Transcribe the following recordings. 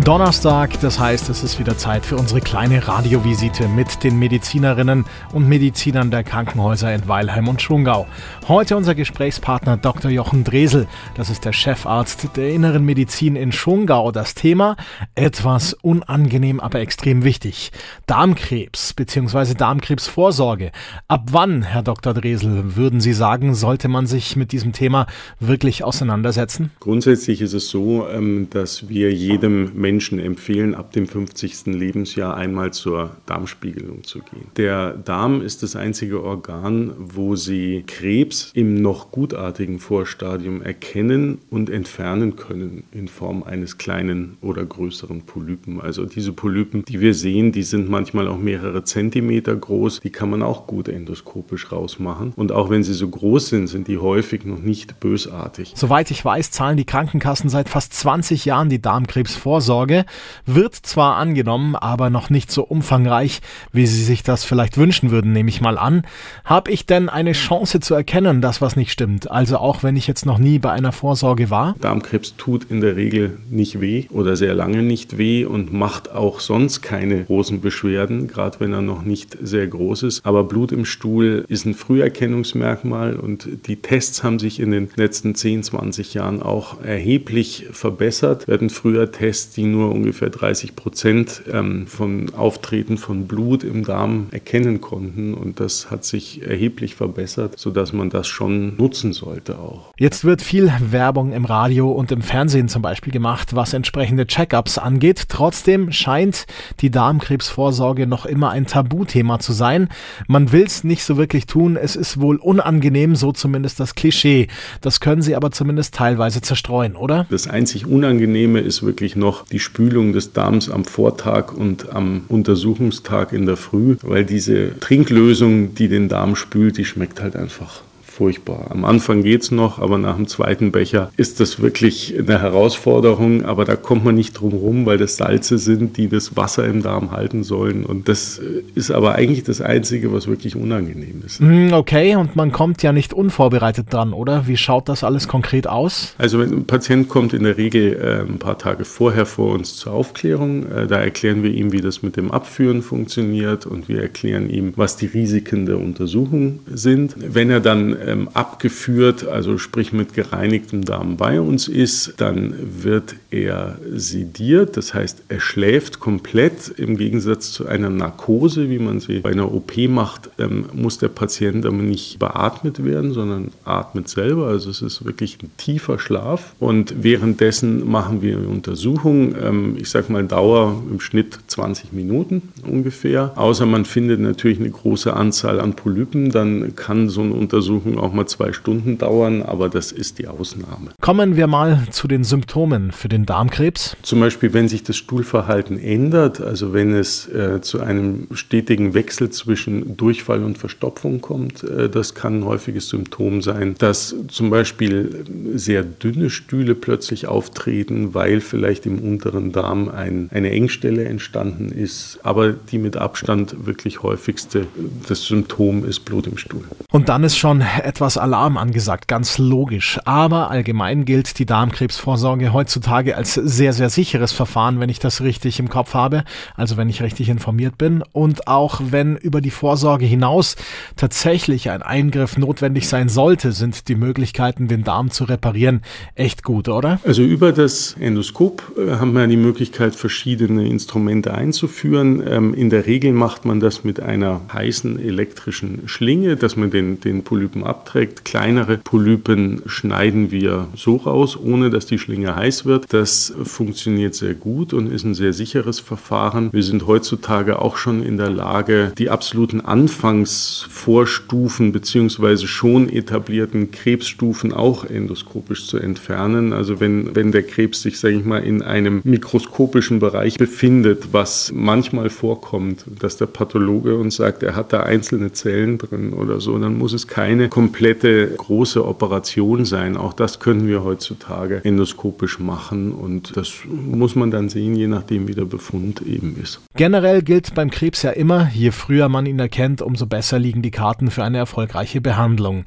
Donnerstag, das heißt, es ist wieder Zeit für unsere kleine Radiovisite mit den Medizinerinnen und Medizinern der Krankenhäuser in Weilheim und Schongau. Heute unser Gesprächspartner Dr. Jochen Dresel, das ist der Chefarzt der Inneren Medizin in Schongau. Das Thema etwas unangenehm, aber extrem wichtig. Darmkrebs bzw. Darmkrebsvorsorge. Ab wann, Herr Dr. Dresel, würden Sie sagen, sollte man sich mit diesem Thema wirklich auseinandersetzen? Grundsätzlich ist es so, ähm, dass wir jedem Menschen empfehlen, ab dem 50. Lebensjahr einmal zur Darmspiegelung zu gehen. Der Darm ist das einzige Organ, wo Sie Krebs im noch gutartigen Vorstadium erkennen und entfernen können in Form eines kleinen oder größeren Polypen. Also diese Polypen, die wir sehen, die sind manchmal auch mehrere Zentimeter groß. Die kann man auch gut endoskopisch rausmachen. Und auch wenn sie so groß sind, sind die häufig noch nicht bösartig. Soweit ich weiß, zahlen die Krankenkassen seit fast 20 Jahren die Darmkrebsvorsorge. Vorsorge wird zwar angenommen, aber noch nicht so umfangreich, wie Sie sich das vielleicht wünschen würden, nehme ich mal an. Habe ich denn eine Chance zu erkennen, dass was nicht stimmt? Also auch wenn ich jetzt noch nie bei einer Vorsorge war? Darmkrebs tut in der Regel nicht weh oder sehr lange nicht weh und macht auch sonst keine großen Beschwerden, gerade wenn er noch nicht sehr groß ist. Aber Blut im Stuhl ist ein Früherkennungsmerkmal und die Tests haben sich in den letzten 10, 20 Jahren auch erheblich verbessert. Hatten früher Tests, die die nur ungefähr 30 Prozent ähm, von Auftreten von Blut im Darm erkennen konnten. Und das hat sich erheblich verbessert, sodass man das schon nutzen sollte auch. Jetzt wird viel Werbung im Radio und im Fernsehen zum Beispiel gemacht, was entsprechende Check-ups angeht. Trotzdem scheint die Darmkrebsvorsorge noch immer ein Tabuthema zu sein. Man will es nicht so wirklich tun. Es ist wohl unangenehm, so zumindest das Klischee. Das können Sie aber zumindest teilweise zerstreuen, oder? Das einzig Unangenehme ist wirklich noch die Spülung des Darms am Vortag und am Untersuchungstag in der Früh, weil diese Trinklösung, die den Darm spült, die schmeckt halt einfach furchtbar. Am Anfang geht es noch, aber nach dem zweiten Becher ist das wirklich eine Herausforderung. Aber da kommt man nicht drum rum, weil das Salze sind, die das Wasser im Darm halten sollen. Und das ist aber eigentlich das Einzige, was wirklich unangenehm ist. Hm, okay, und man kommt ja nicht unvorbereitet dran, oder? Wie schaut das alles konkret aus? Also wenn ein Patient kommt in der Regel äh, ein paar Tage vorher vor uns zur Aufklärung. Äh, da erklären wir ihm, wie das mit dem Abführen funktioniert und wir erklären ihm, was die Risiken der Untersuchung sind. Wenn er dann ähm, abgeführt, also sprich mit gereinigtem Darm bei uns ist, dann wird er sediert, das heißt, er schläft komplett. Im Gegensatz zu einer Narkose, wie man sie bei einer OP macht, ähm, muss der Patient aber nicht beatmet werden, sondern atmet selber. Also es ist wirklich ein tiefer Schlaf. Und währenddessen machen wir eine Untersuchung, ähm, ich sage mal Dauer im Schnitt 20 Minuten ungefähr. Außer man findet natürlich eine große Anzahl an Polypen, dann kann so eine Untersuchung Untersuchung auch mal zwei Stunden dauern, aber das ist die Ausnahme. Kommen wir mal zu den Symptomen für den Darmkrebs. Zum Beispiel, wenn sich das Stuhlverhalten ändert, also wenn es äh, zu einem stetigen Wechsel zwischen Durchfall und Verstopfung kommt, äh, das kann ein häufiges Symptom sein, dass zum Beispiel sehr dünne Stühle plötzlich auftreten, weil vielleicht im unteren Darm ein, eine Engstelle entstanden ist. Aber die mit Abstand wirklich häufigste, das Symptom ist Blut im Stuhl. Und dann ist schon etwas Alarm angesagt, ganz logisch. Aber allgemein gilt die Darmkrebsvorsorge heutzutage als sehr, sehr sicheres Verfahren, wenn ich das richtig im Kopf habe, also wenn ich richtig informiert bin. Und auch wenn über die Vorsorge hinaus tatsächlich ein Eingriff notwendig sein sollte, sind die Möglichkeiten, den Darm zu reparieren, echt gut, oder? Also über das Endoskop äh, haben wir die Möglichkeit, verschiedene Instrumente einzuführen. Ähm, in der Regel macht man das mit einer heißen elektrischen Schlinge, dass man den, den Polypen abträgt. Kleinere Polypen schneiden wir so raus, ohne dass die Schlinge heiß wird. Das funktioniert sehr gut und ist ein sehr sicheres Verfahren. Wir sind heutzutage auch schon in der Lage, die absoluten Anfangsvorstufen bzw. schon etablierten Krebsstufen auch endoskopisch zu entfernen. Also wenn, wenn der Krebs sich, sage ich mal, in einem mikroskopischen Bereich befindet, was manchmal vorkommt, dass der Pathologe uns sagt, er hat da einzelne Zellen drin oder so, dann muss es keine komplette große Operation sein. Auch das können wir heutzutage endoskopisch machen und das muss man dann sehen, je nachdem wie der Befund eben ist. Generell gilt beim Krebs ja immer, je früher man ihn erkennt, umso besser liegen die Karten für eine erfolgreiche Behandlung.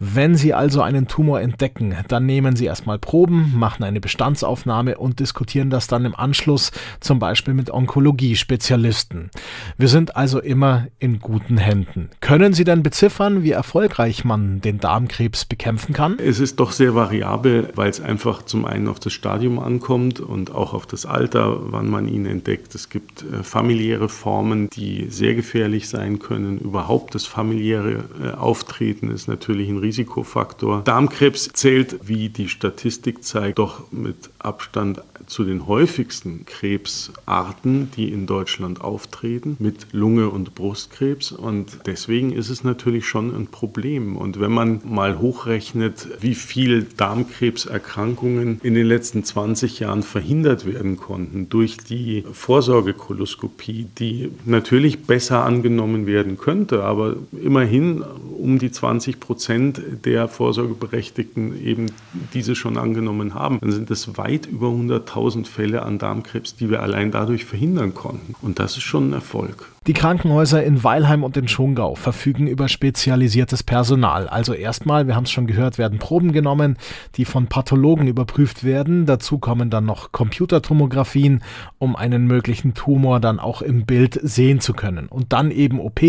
Wenn Sie also einen Tumor entdecken, dann nehmen Sie erstmal Proben, machen eine Bestandsaufnahme und diskutieren das dann im Anschluss zum Beispiel mit Onkologie-Spezialisten. Wir sind also immer in guten Händen. Können Sie denn beziffern, wie erfolgreich man den Darmkrebs bekämpfen kann? Es ist doch sehr variabel, weil es einfach zum einen auf das Stadium ankommt und auch auf das Alter, wann man ihn entdeckt. Es gibt äh, familiäre Formen, die sehr gefährlich sein können. Überhaupt das familiäre äh, Auftreten ist natürlich ein Risikofaktor. Darmkrebs zählt, wie die Statistik zeigt, doch mit Abstand zu den häufigsten Krebsarten, die in Deutschland auftreten, mit Lunge- und Brustkrebs. Und deswegen ist es natürlich schon ein Problem. Und wenn man mal hochrechnet, wie viel Darmkrebserkrankungen in den letzten 20 Jahren verhindert werden konnten durch die Vorsorgekoloskopie, die natürlich besser angenommen werden könnte, aber immerhin um die 20 Prozent der Vorsorgeberechtigten eben diese schon angenommen haben, dann sind es weit über 100.000 Fälle an Darmkrebs, die wir allein dadurch verhindern konnten. Und das ist schon ein Erfolg. Die Krankenhäuser in Weilheim und in Schongau verfügen über spezialisiertes Personal. Also erstmal, wir haben es schon gehört, werden Proben genommen, die von Pathologen überprüft werden. Dazu kommen dann noch Computertomographien, um einen möglichen Tumor dann auch im Bild sehen zu können. Und dann eben OP,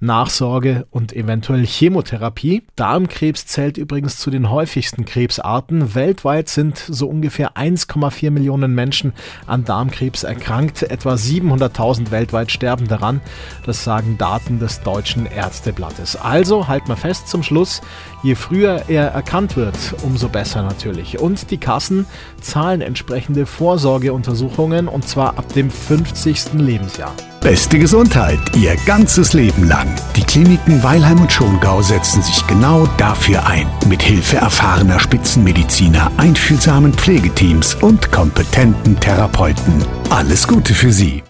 Nachsorge und eventuell Chemotherapie. Darmkrebs zählt übrigens zu den häufigsten Krebsarten. Weltweit sind so ungefähr 1,4 Millionen Menschen an Darmkrebs erkrankt. Etwa 700.000 weltweit sterben daran. Das sagen Daten des Deutschen Ärzteblattes. Also halt mal fest zum Schluss, je früher er erkannt wird, umso besser natürlich. Und die Kassen zahlen entsprechende Vorsorgeuntersuchungen und zwar ab dem 50. Lebensjahr. Beste Gesundheit Ihr ganzes Leben lang. Die Kliniken Weilheim und Schongau setzen sich genau dafür ein. Mit Hilfe erfahrener Spitzenmediziner, einfühlsamen Pflegeteams und kompetenten Therapeuten. Alles Gute für Sie.